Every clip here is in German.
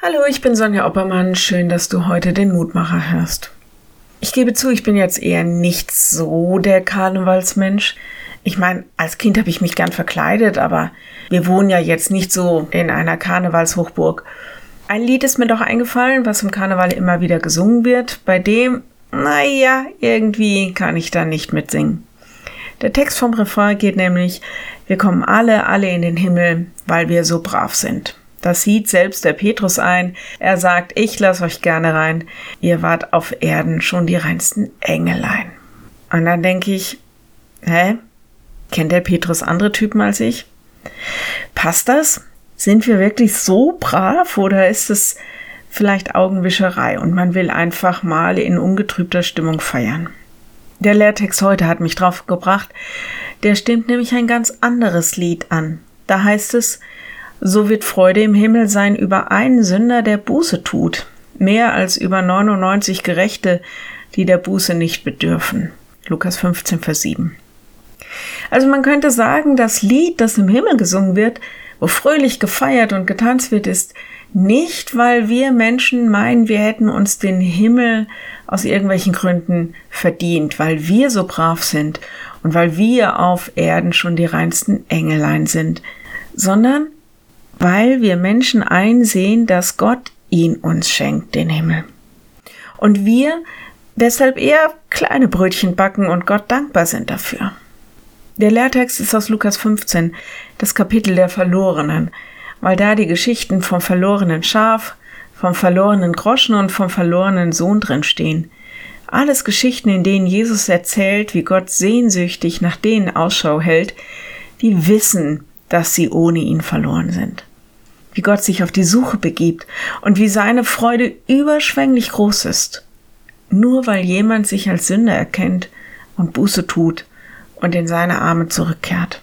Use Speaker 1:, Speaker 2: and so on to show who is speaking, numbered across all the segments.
Speaker 1: Hallo, ich bin Sonja Oppermann. Schön, dass du heute den Mutmacher hörst. Ich gebe zu, ich bin jetzt eher nicht so der Karnevalsmensch. Ich meine, als Kind habe ich mich gern verkleidet, aber wir wohnen ja jetzt nicht so in einer Karnevalshochburg. Ein Lied ist mir doch eingefallen, was im Karneval immer wieder gesungen wird, bei dem, naja, irgendwie kann ich da nicht mitsingen. Der Text vom Refrain geht nämlich, wir kommen alle, alle in den Himmel, weil wir so brav sind. Das sieht selbst der Petrus ein. Er sagt, ich lasse euch gerne rein. Ihr wart auf Erden schon die reinsten Engelein. Und dann denke ich, hä? Kennt der Petrus andere Typen als ich? Passt das? Sind wir wirklich so brav oder ist es vielleicht Augenwischerei und man will einfach mal in ungetrübter Stimmung feiern? Der Lehrtext heute hat mich drauf gebracht. Der stimmt nämlich ein ganz anderes Lied an. Da heißt es, so wird Freude im Himmel sein über einen Sünder, der Buße tut, mehr als über 99 Gerechte, die der Buße nicht bedürfen. Lukas 15, Vers 7. Also man könnte sagen, das Lied, das im Himmel gesungen wird, wo fröhlich gefeiert und getanzt wird, ist nicht, weil wir Menschen meinen, wir hätten uns den Himmel aus irgendwelchen Gründen verdient, weil wir so brav sind und weil wir auf Erden schon die reinsten Engelein sind, sondern weil wir Menschen einsehen, dass Gott ihn uns schenkt, den Himmel. Und wir deshalb eher kleine Brötchen backen und Gott dankbar sind dafür. Der Lehrtext ist aus Lukas 15, das Kapitel der Verlorenen, weil da die Geschichten vom verlorenen Schaf, vom verlorenen Groschen und vom verlorenen Sohn drin stehen. Alles Geschichten, in denen Jesus erzählt, wie Gott sehnsüchtig nach denen Ausschau hält, die wissen, dass sie ohne ihn verloren sind wie Gott sich auf die Suche begibt und wie seine Freude überschwänglich groß ist. Nur weil jemand sich als Sünder erkennt und Buße tut und in seine Arme zurückkehrt.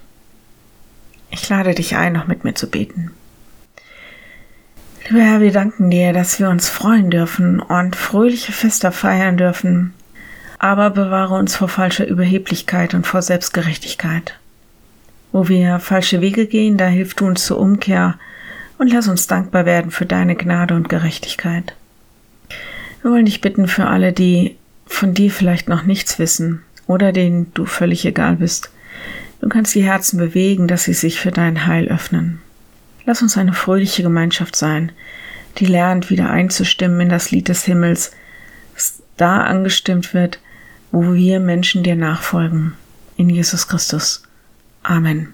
Speaker 1: Ich lade dich ein, noch mit mir zu beten. Lieber Herr, wir danken dir, dass wir uns freuen dürfen und fröhliche Feste feiern dürfen, aber bewahre uns vor falscher Überheblichkeit und vor Selbstgerechtigkeit. Wo wir falsche Wege gehen, da hilft du uns zur Umkehr und lass uns dankbar werden für deine Gnade und Gerechtigkeit. Wir wollen dich bitten für alle, die von dir vielleicht noch nichts wissen oder denen du völlig egal bist. Du kannst die Herzen bewegen, dass sie sich für dein Heil öffnen. Lass uns eine fröhliche Gemeinschaft sein, die lernt wieder einzustimmen in das Lied des Himmels, das da angestimmt wird, wo wir Menschen dir nachfolgen. In Jesus Christus. Amen.